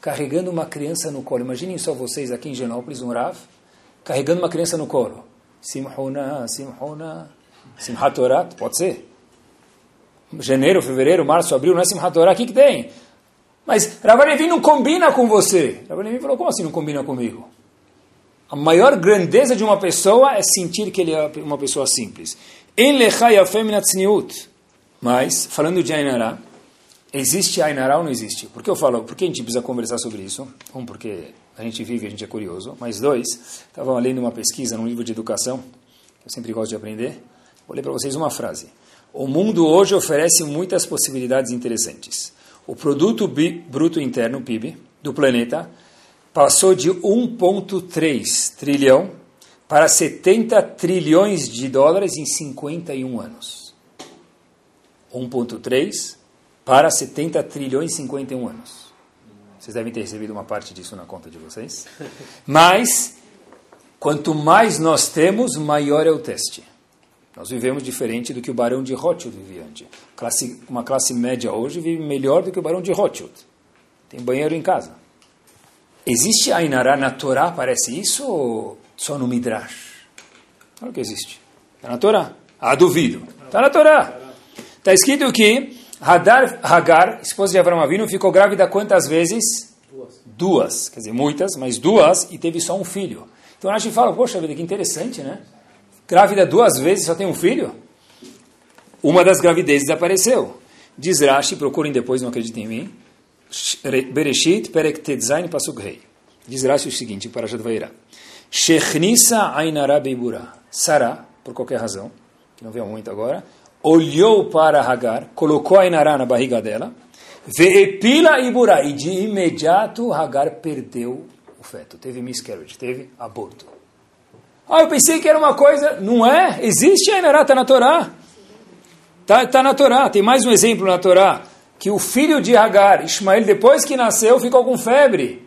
[SPEAKER 2] carregando uma criança no colo. Imaginem só vocês aqui em Genópolis, um Rav, carregando uma criança no colo. Simhuna, Simhuna, Simhat Torah, pode ser. Janeiro, fevereiro, março, abril, não é Simhat Torah, o que, que tem? Mas Rav não combina com você. Rav falou, como assim não combina comigo? A maior grandeza de uma pessoa é sentir que ele é uma pessoa simples. Em lechai Mas, falando de Ainara, existe Ainara ou não existe? Por que eu falo? Por que a gente precisa conversar sobre isso? Um, porque a gente vive, a gente é curioso. Mas dois, estava lendo uma pesquisa num livro de educação, que eu sempre gosto de aprender. Vou ler para vocês uma frase. O mundo hoje oferece muitas possibilidades interessantes. O produto bruto interno, PIB, do planeta passou de 1,3 trilhão para 70 trilhões de dólares em 51 anos. 1,3 para 70 trilhões em 51 anos. Vocês devem ter recebido uma parte disso na conta de vocês. Mas, quanto mais nós temos, maior é o teste. Nós vivemos diferente do que o barão de Rothschild vivia antes. Classe, uma classe média hoje vive melhor do que o barão de Rothschild. Tem banheiro em casa. Existe Ainará na Torá, parece isso, ou só no Midrash? Claro que existe. Está na Torá. Ah, duvido. Está na Torá. Está escrito que Hadar, Hagar, esposa de Abraão Avinu, ficou grávida quantas vezes? Duas. Duas. Quer dizer, muitas, mas duas, e teve só um filho. Então a gente fala, poxa vida, que interessante, né? Grávida duas vezes, só tem um filho? Uma das gravidezes apareceu. Diz Rashi, procurem depois, não acreditem em mim. Bereshit, Perek Tetzain, Pasuk Rei. Diz Rashi o seguinte, para Jadvairá. Shechnissa Ainara Beibura. Sara, por qualquer razão, que não veio muito agora, olhou para Hagar, colocou a Inará na barriga dela, veepila ibura, e de imediato Hagar perdeu o feto, teve miscarriage, teve aborto. Ah, eu pensei que era uma coisa, não é? Existe a Inará, está na Torá. Está tá na Torá, tem mais um exemplo na Torá, que o filho de Hagar, Ismael, depois que nasceu, ficou com febre.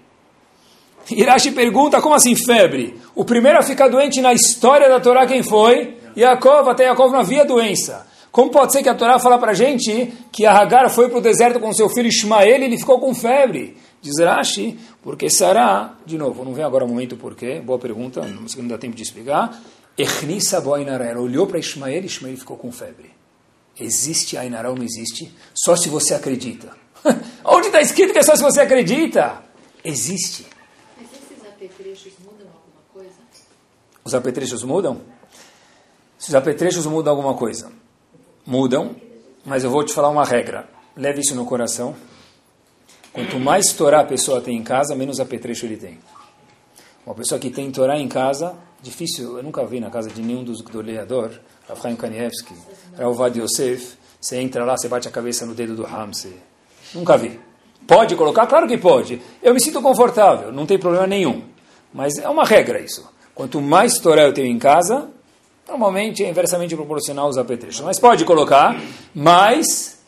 [SPEAKER 2] Irashi pergunta, como assim febre? O primeiro a ficar doente na história da Torá, quem foi? Yaakov, até Yaakov não havia doença. Como pode ser que a Torá fala para a gente que a Hagar foi para o deserto com seu filho Ismael e ele ficou com febre? Diz Rashi, porque Sará, de novo, não vem agora o momento porquê, boa pergunta, não dá tempo de explicar. Echnissa Boinara, olhou para Ismael e Ismael ficou com febre. Existe Ainara ou não existe? Só se você acredita. Onde está escrito que é só se você acredita? Existe.
[SPEAKER 3] Mas esses apetrechos mudam alguma coisa?
[SPEAKER 2] Os apetrechos mudam? Se os apetrechos mudam alguma coisa mudam, mas eu vou te falar uma regra. Leve isso no coração. Quanto mais Torá a pessoa tem em casa, menos apetrecho ele tem. Uma pessoa que tem Torá em casa, difícil, eu nunca vi na casa de nenhum dos goleador, Rafael Kanievski, Rauvad Yosef, você entra lá, você bate a cabeça no dedo do Ramsey. Nunca vi. Pode colocar? Claro que pode. Eu me sinto confortável, não tem problema nenhum. Mas é uma regra isso. Quanto mais Torá eu tenho em casa, Normalmente é inversamente proporcional aos apetrechos. Mas pode colocar, mas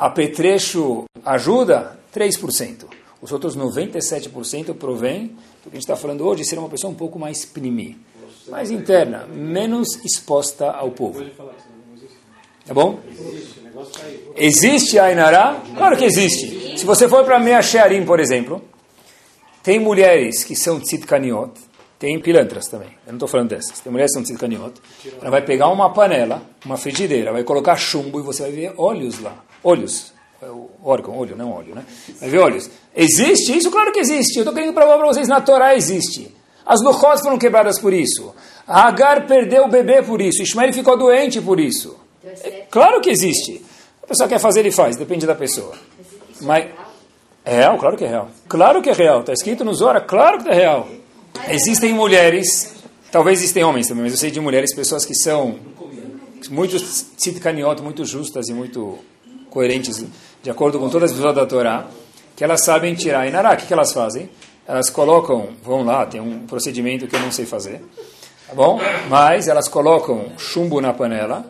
[SPEAKER 2] apetrecho ajuda 3%. Os outros 97% provém do que a gente está falando hoje, ser uma pessoa um pouco mais primi, mais interna, menos exposta ao povo. Tá bom? Existe a Ainará? Claro que existe. Se você for para Mea Shearim, por exemplo, tem mulheres que são tzidkaniot, tem pilantras também. Eu não estou falando dessas. Tem mulheres que são tzidkaniot. Ela vai pegar uma panela, uma frigideira, vai colocar chumbo e você vai ver óleos lá. Olhos. É órgão, olho, não óleo, né? Vai ver olhos. Existe isso? Claro que existe. Eu estou querendo provar para vocês, na Torá existe. As luchos foram quebradas por isso. A Agar perdeu o bebê por isso. Ismael ficou doente por isso. É, claro que existe. A pessoa quer fazer, ele faz. Depende da pessoa. Mas... É real? Claro que é real. Claro que é real. Está escrito no Zora, claro que é real. Existem mulheres, talvez existem homens também, mas eu sei de mulheres, pessoas que são muito tzidkaniot, muito justas e muito coerentes, de acordo com todas as pessoas da Torá, que elas sabem tirar Inará. O que, que elas fazem? Elas colocam, vão lá, tem um procedimento que eu não sei fazer, tá bom? Mas elas colocam chumbo na panela,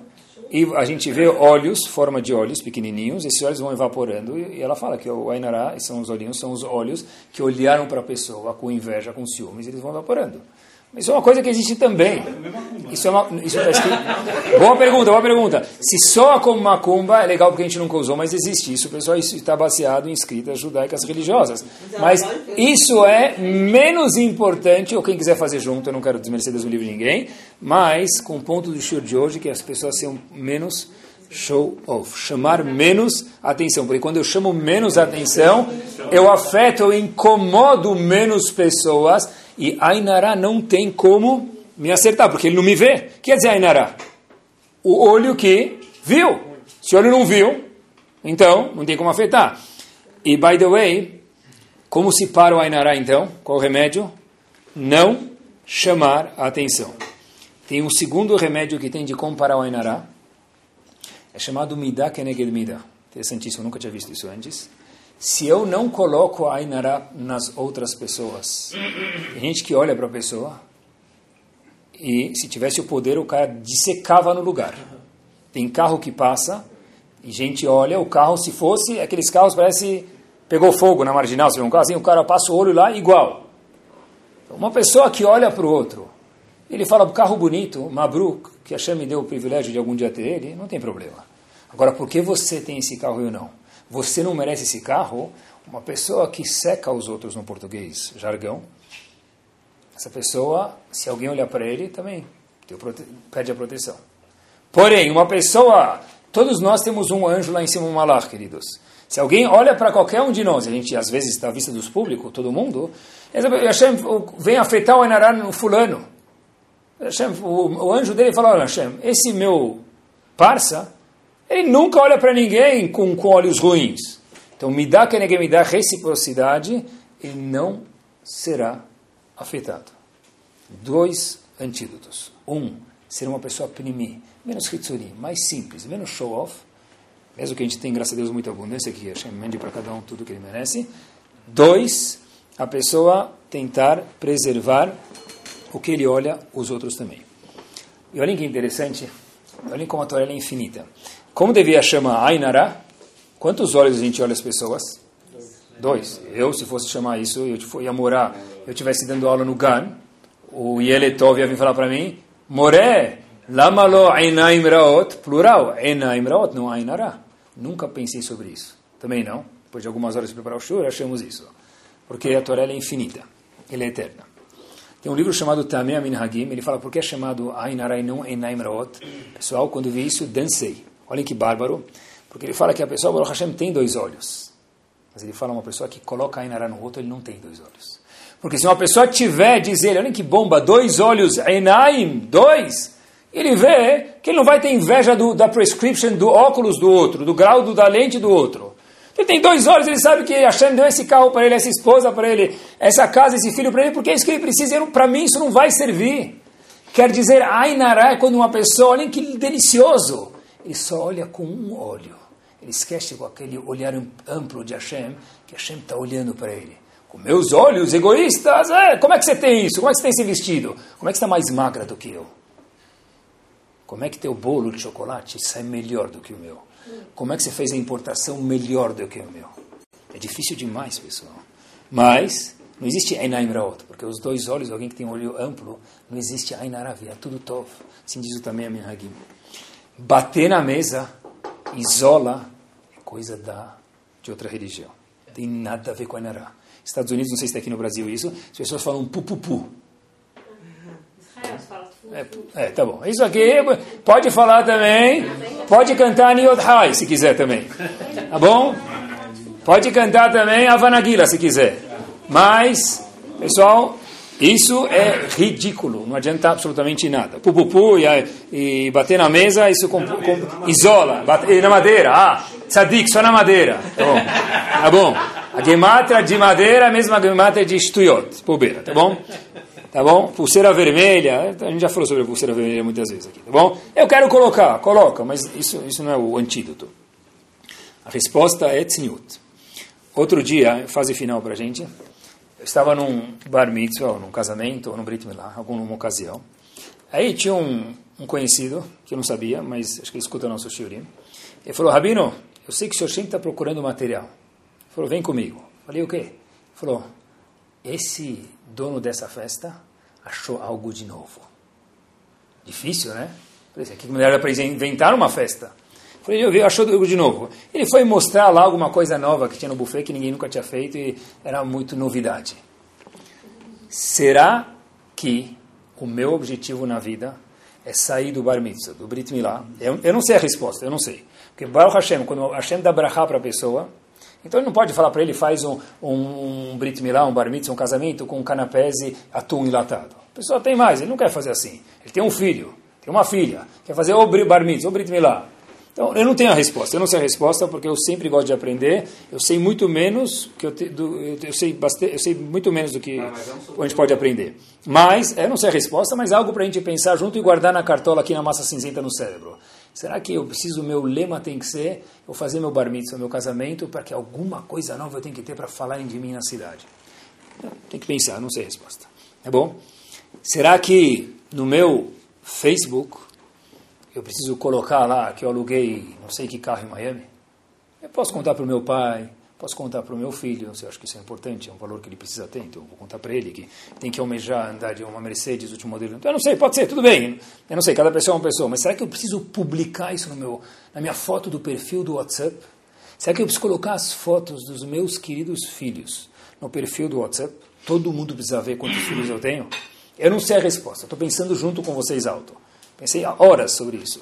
[SPEAKER 2] e a gente vê óleos, forma de óleos pequenininhos, esses óleos vão evaporando, e ela fala que o Ainará, são os olhinhos, são os óleos que olharam para a pessoa com inveja, com ciúmes, eles vão evaporando. Isso é uma coisa que existe também. Isso é uma, isso está escrito. Boa pergunta, boa pergunta. Se soa como macumba, é legal porque a gente nunca usou, mas existe isso. Pessoal, isso está baseado em escritas judaicas religiosas. Mas isso é menos importante, ou quem quiser fazer junto, eu não quero desmerecer Deus livre de ninguém, mas com o ponto do show de hoje, que as pessoas sejam menos show off, chamar menos atenção, porque quando eu chamo menos atenção, eu afeto, eu incomodo menos pessoas, e Ainará não tem como me acertar, porque ele não me vê. O que quer dizer Ainará? O olho que viu. Se o olho não viu, então não tem como afetar. E, by the way, como se para o Ainará então? Qual o remédio? Não chamar a atenção. Tem um segundo remédio que tem de comparar o Ainará. É chamado Midah Keneged Midah. Interessantíssimo, nunca tinha visto isso antes se eu não coloco a Ainara nas outras pessoas. Tem gente que olha para a pessoa e, se tivesse o poder, o cara dissecava no lugar. Tem carro que passa e gente olha, o carro, se fosse, aqueles carros parece pegou fogo na marginal, se um carro assim, o cara passa o olho lá igual. Uma pessoa que olha para o outro, ele fala, carro bonito, Mabruk, que a Hashem me deu o privilégio de algum dia ter ele, não tem problema. Agora, por que você tem esse carro e eu não? Você não merece esse carro, uma pessoa que seca os outros no português, jargão, essa pessoa, se alguém olhar para ele, também pede a proteção. Porém, uma pessoa, todos nós temos um anjo lá em cima, um malach, queridos. Se alguém olha para qualquer um de nós, a gente às vezes está à vista dos públicos, todo mundo, Hashem vem afetar o Enará no fulano. Hashem, o, o, anjo dele fala, olha Hashem, esse meu parça, ele nunca olha para ninguém com, com olhos ruins. Então, me dá que ninguém me dá reciprocidade, ele não será afetado. Dois antídotos. Um, ser uma pessoa primi, menos hitsuri, mais simples, menos show-off, mesmo que a gente tenha, graças a Deus, muita abundância, que Hashem mande para cada um tudo que ele merece. Dois, a pessoa tentar preservar o que ele olha, os outros também. E olhem que interessante, olhem como a Torá é infinita. Como devia chamar Ainara? Quantos olhos a gente olha as pessoas? Dois. Eu, se fosse chamar isso, eu ia morar, eu estivesse dando aula no GAN, o Yeletov ia vir falar para mim, Moré, Lamalo Einaim Raot, plural, Einaim Raot, não Ainara. Nunca pensei sobre isso. Também não. Depois de algumas horas de preparar o show, achamos isso. Porque a Torá é infinita, ela é eterna. Tem um livro chamado Tamea Minhagim, ele fala por que é chamado Ainara e não Einaim Raot. Pessoal, quando vi isso, dancei. Olhem que bárbaro, porque ele fala que a pessoa, Baruch Hashem, tem dois olhos. Mas ele fala uma pessoa que coloca a Ainara no outro, ele não tem dois olhos. Porque se uma pessoa tiver, diz ele, olhem que bomba, dois olhos, Enaim, dois, ele vê que ele não vai ter inveja do, da prescription do óculos do outro, do grau do, da lente do outro. Ele tem dois olhos, ele sabe que Hashem deu esse carro para ele, essa esposa para ele, essa casa, esse filho para ele, porque é isso que ele precisa. Para mim isso não vai servir. Quer dizer, Ainara é quando uma pessoa, olhem que delicioso ele só olha com um olho. Ele esquece com aquele olhar amplo de Hashem, que Hashem está olhando para ele. Com meus olhos egoístas, é, como é que você tem isso? Como é que você tem esse vestido? Como é que você está mais magra do que eu? Como é que teu bolo de chocolate sai melhor do que o meu? Como é que você fez a importação melhor do que o meu? É difícil demais, pessoal. Mas não existe Einaim Raot, porque os dois olhos, alguém que tem um olho amplo, não existe Ainaravi, é tudo Tov. Assim diz também a Minhagim. Bater na mesa isola é coisa da, de outra religião. Tem nada a ver com Ainará. Estados Unidos, não sei se está aqui no Brasil isso, as pessoas falam pu-pu-pu. É, é, tá bom. Isso aqui pode falar também. Pode cantar Hai, se quiser também. Tá bom? Pode cantar também Avanagila, se quiser. Mas, pessoal, isso é ridículo. Não adianta absolutamente nada. Pupupu e, e bater na mesa, isso com, com, isola. Bater na madeira. Ah, tzadik, só na madeira. Tá bom? Tá bom. A gematria de madeira, a mesma gematria de estuyot. Bobeira, tá bom? tá bom? Pulseira vermelha, a gente já falou sobre pulseira vermelha muitas vezes aqui, tá bom? Eu quero colocar, coloca, mas isso, isso não é o antídoto. A resposta é tzniut. Outro dia, fase final para a gente, eu estava num bar mitzvah, num casamento, ou num brit milah, alguma ocasião. Aí tinha um, um, conhecido, que eu não sabia, mas acho que ele escuta o nosso shiurim. Ele falou, Rabino, eu sei que o senhor sempre está procurando material. Ele falou, vem comigo. Falei, o quê? Ele falou, esse dono dessa festa achou algo de novo. Difícil, né? Falei, que mulher para inventar uma festa. Vi, achou de novo. Ele foi mostrar lá alguma coisa nova que tinha no buffet que ninguém nunca tinha feito e era muito novidade. Será que o meu objetivo na vida é sair do bar mitzvah, do brit milá? Eu, eu não sei a resposta, eu não sei. Porque Baruch Hashem, quando Hashem dá brachá para a pessoa, então ele não pode falar para ele, faz um, um, um brit milá, um bar mitzvah, um casamento com um canapés e atum enlatado. A pessoa tem mais, ele não quer fazer assim. Ele tem um filho, tem uma filha, quer fazer o bar mitzvah, o brit milá. Então, eu não tenho a resposta. Eu não sei a resposta porque eu sempre gosto de aprender. Eu sei muito menos que eu, te, do, eu, sei bastante, eu sei muito menos do que ah, a gente pode aprender. Mas eu não sei a resposta, mas é algo para a gente pensar junto e guardar na cartola aqui na massa cinzenta no cérebro. Será que eu preciso, o meu lema tem que ser, eu fazer meu bar mitzvah, meu casamento, para que alguma coisa nova eu tenho que ter para falarem de mim na cidade? Tem que pensar, não sei a resposta. É bom? Será que no meu Facebook eu preciso colocar lá que eu aluguei não sei que carro em Miami? Eu posso contar para o meu pai, Posso contar para o meu filho, eu acho que isso é importante, é um valor que ele precisa ter, então vou contar para ele que tem que almejar andar de uma Mercedes, último modelo. Então, eu não sei, pode ser, tudo bem. Eu não sei, cada pessoa é uma pessoa, mas será que eu preciso publicar isso no meu, na minha foto do perfil do WhatsApp? Será que eu preciso colocar as fotos dos meus queridos filhos no perfil do WhatsApp? Todo mundo precisa ver quantos filhos eu tenho? Eu não sei a resposta, estou pensando junto com vocês alto. Pensei horas sobre isso.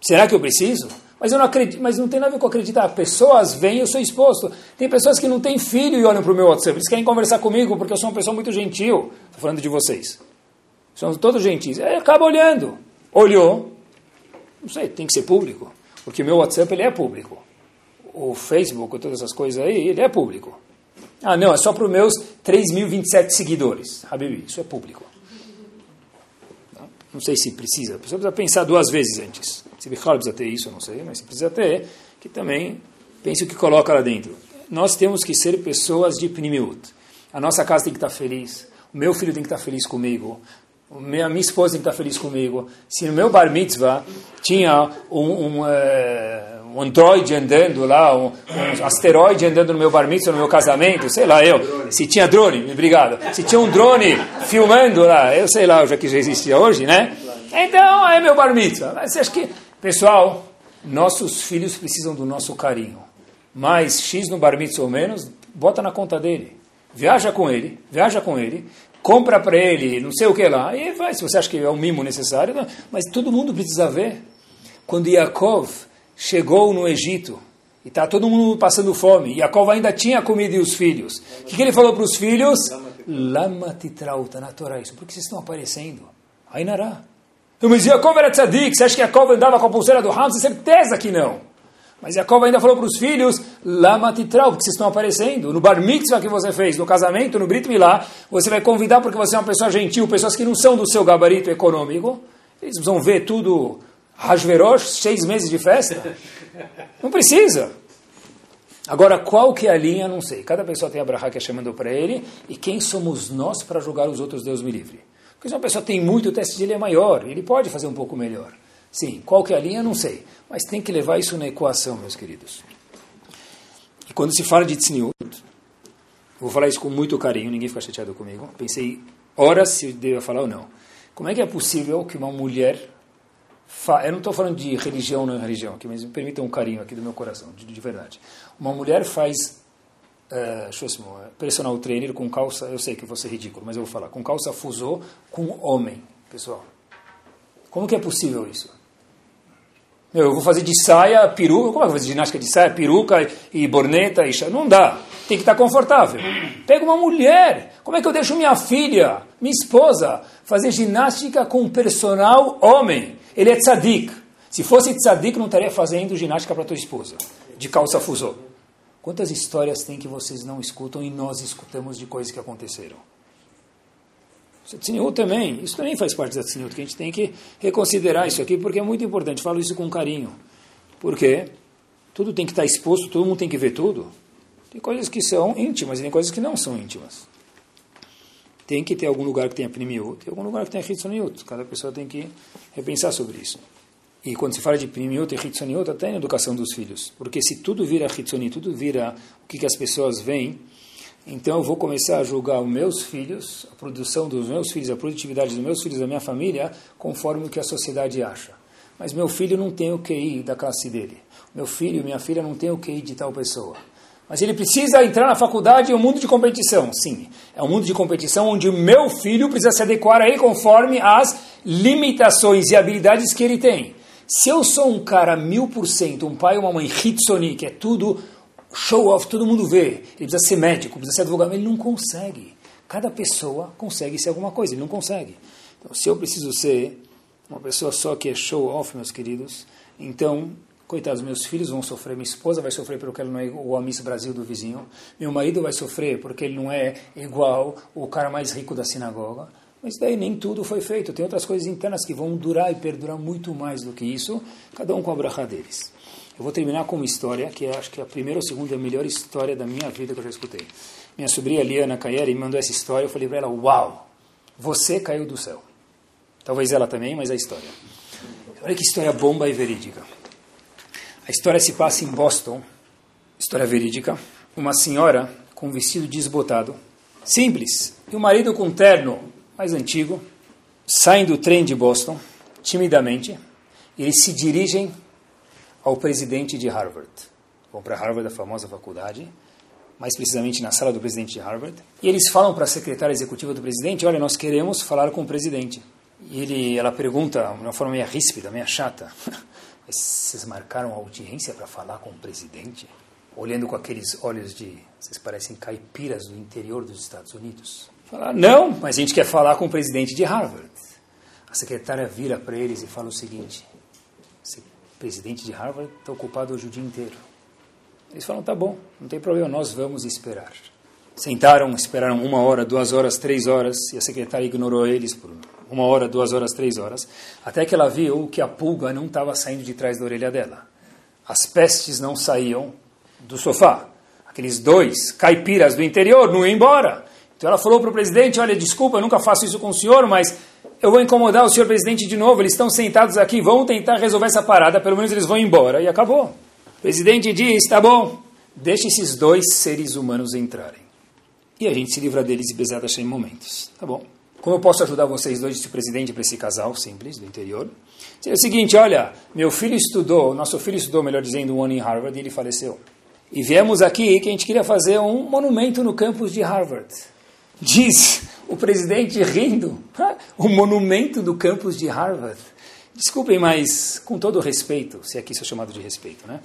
[SPEAKER 2] Será que eu preciso? Mas eu não acredito, mas não tem nada a ver com acreditar. Pessoas vêm, eu sou exposto. Tem pessoas que não têm filho e olham para o meu WhatsApp. Eles querem conversar comigo porque eu sou uma pessoa muito gentil. Estou falando de vocês. São todos gentis. Aí acaba olhando. Olhou. Não sei, tem que ser público. Porque o meu WhatsApp ele é público. O Facebook, todas essas coisas aí, ele é público. Ah, não, é só para os meus 3.027 seguidores. Habibi, isso é público. Não sei se precisa. A pessoa precisa pensar duas vezes antes. Se Bichal precisa ter isso, eu não sei, mas se precisa ter, que também pense o que coloca lá dentro. Nós temos que ser pessoas de Pnimiut. A nossa casa tem que estar feliz. O meu filho tem que estar feliz comigo. A minha esposa tem que estar feliz comigo. Se no meu bar mitzvah tinha um, um, uh, um androide andando lá, um, um, asteroide andando no meu bar mitzvah, no meu casamento, sei lá eu. Se tinha drone, obrigado. Se tinha um drone filmando lá, eu sei lá, já que já existia hoje, né? Então, é meu bar mitzvah. Mas você acha que Pessoal, nossos filhos precisam do nosso carinho. Mais X no bar mitzvah ou menos, bota na conta dele. Viaja com ele, viaja com ele, compra para ele não sei o que lá, e vai, se você acha que é um mimo necessário, não. mas todo mundo precisa ver. Quando Yaakov chegou no Egito, e está todo mundo passando fome, Yaakov ainda tinha comida e os filhos. O que, que ele falou para os filhos? Lama titrauta na Torá, isso, por que vocês estão aparecendo? Ainará. Mas Yaakov era tzadik, você acha que Yaakov andava com a pulseira do Hamza? Certeza que não. Mas Yaakov ainda falou para os filhos, Lama Titral, vocês estão aparecendo. No bar mitzvah que você fez, no casamento, no Brit Milá, você vai convidar porque você é uma pessoa gentil, pessoas que não são do seu gabarito econômico. Eles vão ver tudo Hashverosh, seis meses de festa. Não precisa. Agora, qual que é a linha, não sei. Cada pessoa tem a brahá que é chamando para ele, e quem somos nós para julgar os outros, Deus me livre. Porque se uma pessoa tem muito, o teste dele é maior, ele pode fazer um pouco melhor. Sim, qual que é a linha, não sei. Mas tem que levar isso na equação, meus queridos. E quando se fala de tzniut, vou falar isso com muito carinho, ninguém fica chateado comigo. Pensei horas se devo falar ou não. Como é que é possível que uma mulher... Eu não estou falando de religião ou não religião aqui, mas me permitam um carinho aqui do meu coração, de, de verdade. Uma mulher faz uh, personal trainer com calça, eu sei que vou ser ridículo, mas eu vou falar, com calça fusô com homem, pessoal. Como que é possível isso? Meu, eu vou fazer de saia, peruca, como é que eu vou fazer ginástica de saia, peruca e borneta? E... Não dá, tem que estar confortável. Pega uma mulher, como é que eu deixo minha filha, minha esposa, fazer ginástica com personal homem? Ele é tzadik. Se fosse tzadik, não estaria fazendo ginástica para tua esposa, de calça fusô. Quantas histórias tem que vocês não escutam e nós escutamos de coisas que aconteceram? Tzniut também, isso também faz parte da Tzniut, que a gente tem que reconsiderar isso aqui, porque é muito importante, falo isso com carinho. Porque tudo tem que estar exposto, todo mundo tem que ver tudo. Tem coisas que são íntimas e tem coisas que não são íntimas. Tem que ter algum lugar que tenha Primiut, tem algum lugar que tenha Hitzoniut. Cada pessoa tem que repensar sobre isso. E quando se fala de Primiut e Hitzoniut, até na educação dos filhos. Porque se tudo vira Hitzoni, tudo vira o que, que as pessoas veem, então eu vou começar a julgar os meus filhos, a produção dos meus filhos, a produtividade dos meus filhos, da minha família, conforme o que a sociedade acha. Mas meu filho não tem o QI da classe dele. Meu filho, minha filha não tem o QI de tal pessoa. Mas ele precisa entrar na faculdade em um mundo de competição. Sim, é um mundo de competição onde o meu filho precisa se adequar a ele conforme as limitações e habilidades que ele tem. Se eu sou um cara mil por cento, um pai ou uma mãe hitsoni, que é tudo show off, todo mundo vê, ele precisa ser médico, precisa ser advogado, ele não consegue. Cada pessoa consegue ser alguma coisa, ele não consegue. Então, se eu preciso ser uma pessoa só que é show off, meus queridos, então, coitados, meus filhos vão sofrer, minha esposa vai sofrer porque ela não é igual a Miss Brasil do vizinho, meu marido vai sofrer porque ele não é igual o cara mais rico da sinagoga, mas daí nem tudo foi feito. Tem outras coisas internas que vão durar e perdurar muito mais do que isso, cada um com a bracha deles. Eu vou terminar com uma história que acho que é a primeira ou segunda melhor história da minha vida que eu já escutei. Minha sobrinha Liana Caieri me mandou essa história. Eu falei para ela: Uau, você caiu do céu. Talvez ela também, mas a história. Olha que história bomba e verídica. A história se passa em Boston, história verídica. Uma senhora com um vestido desbotado, simples, e o um marido com um terno mais antigo, saem do trem de Boston, timidamente, e eles se dirigem ao presidente de Harvard. Vão para Harvard, a famosa faculdade, mais precisamente na sala do presidente de Harvard, e eles falam para a secretária executiva do presidente, olha, nós queremos falar com o presidente. E ele, ela pergunta, de uma forma meio ríspida, meio chata, vocês marcaram audiência para falar com o presidente? Olhando com aqueles olhos de, vocês parecem caipiras do interior dos Estados Unidos. Falaram, não, mas a gente quer falar com o presidente de Harvard. A secretária vira para eles e fala o seguinte: o presidente de Harvard está ocupado hoje o dia inteiro. Eles falam, tá bom, não tem problema, nós vamos esperar. Sentaram, esperaram uma hora, duas horas, três horas, e a secretária ignorou eles por uma hora, duas horas, três horas, até que ela viu que a pulga não estava saindo de trás da orelha dela. As pestes não saíam do sofá. Aqueles dois caipiras do interior não iam embora. Então ela falou para o presidente: Olha, desculpa, eu nunca faço isso com o senhor, mas eu vou incomodar o senhor presidente de novo. Eles estão sentados aqui, vão tentar resolver essa parada, pelo menos eles vão embora. E acabou. O presidente diz: Tá bom, deixe esses dois seres humanos entrarem. E a gente se livra deles e Bezerra em momentos. Tá bom. Como eu posso ajudar vocês dois, esse presidente, para esse casal simples do interior? É o seguinte: olha, meu filho estudou, nosso filho estudou, melhor dizendo, um ano em Harvard e ele faleceu. E viemos aqui que a gente queria fazer um monumento no campus de Harvard. Diz o presidente rindo, o monumento do campus de Harvard. Desculpem, mas com todo respeito, se aqui isso é chamado de respeito, né?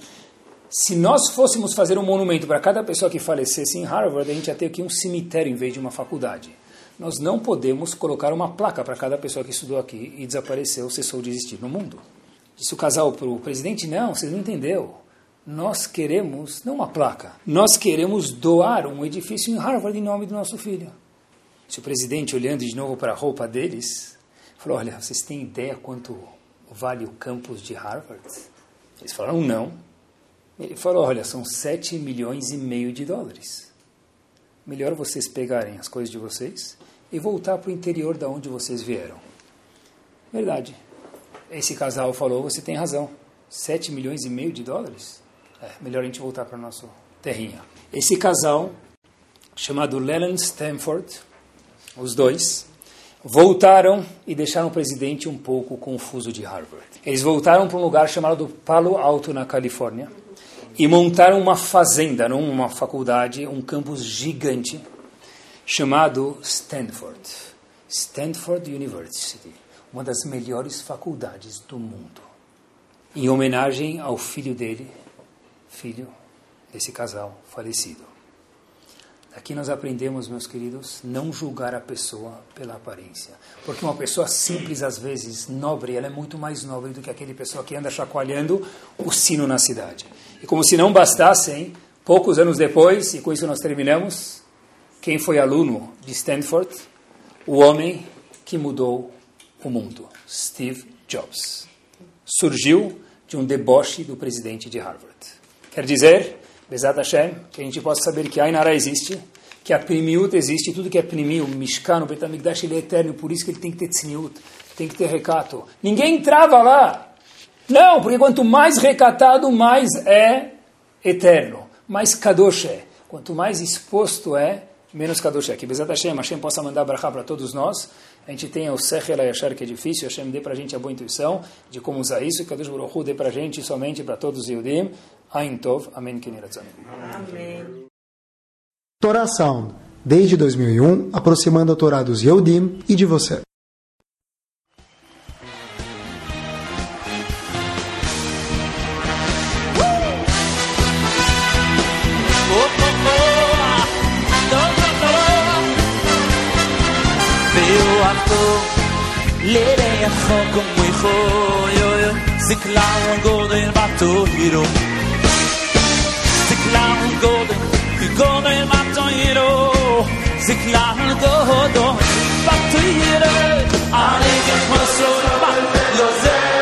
[SPEAKER 2] Se nós fôssemos fazer um monumento para cada pessoa que falecesse em Harvard, a gente ia ter aqui um cemitério em vez de uma faculdade. Nós não podemos colocar uma placa para cada pessoa que estudou aqui e desapareceu, cessou de existir no mundo. Disse o casal para o presidente, não, você não entendeu. Nós queremos, não uma placa, nós queremos doar um edifício em Harvard em nome do nosso filho. Se o presidente, olhando de novo para a roupa deles, falou: Olha, vocês têm ideia quanto vale o campus de Harvard? Eles falaram: Não. Ele falou: Olha, são 7 milhões e meio de dólares. Melhor vocês pegarem as coisas de vocês e voltar para o interior da onde vocês vieram. Verdade. esse casal falou, você tem razão, 7 milhões e meio de dólares? É, melhor a gente voltar para o nosso terrinha. Esse casal, chamado Leland Stanford, os dois, voltaram e deixaram o presidente um pouco confuso de Harvard. Eles voltaram para um lugar chamado Palo Alto, na Califórnia, e montaram uma fazenda, não uma faculdade, um campus gigante, chamado Stanford. Stanford University, uma das melhores faculdades do mundo. Em homenagem ao filho dele, filho desse casal falecido. Aqui nós aprendemos, meus queridos, não julgar a pessoa pela aparência. Porque uma pessoa simples, às vezes, nobre, ela é muito mais nobre do que aquele pessoa que anda chacoalhando o sino na cidade. E como se não bastassem, poucos anos depois, e com isso nós terminamos, quem foi aluno de Stanford? O homem que mudou o mundo, Steve Jobs. Surgiu de um deboche do presidente de Harvard. Quer dizer, Bezat Hashem, que a gente possa saber que Ainara existe, que a Primiut existe, tudo que é Primi, o Mishkan, o Betamigdash, ele é eterno, por isso que ele tem que ter Tzniut, tem que ter recato. Ninguém entrava lá. Não, porque quanto mais recatado, mais é eterno, mais Kadosh é. Quanto mais exposto é, menos Kadosh é. Que Bezat Hashem, Hashem possa mandar brachá para todos nós. A gente tem o Sechel Ayashar, que é difícil, Hashem dê para a gente a boa intuição de como usar isso, e Kadosh Baruch Hu dê para a gente somente para todos os Yudim. Ain Tov, Amém
[SPEAKER 4] Amém.
[SPEAKER 1] Torá Sound, desde 2001, aproximando a Torá dos Yehudim e de você.
[SPEAKER 5] lere a khok un moy yo. Yo sik un golden bato hiro sik lang un golden ki golden bato hiro sik lang un golden bato hiro ale ge khosor ba lo zero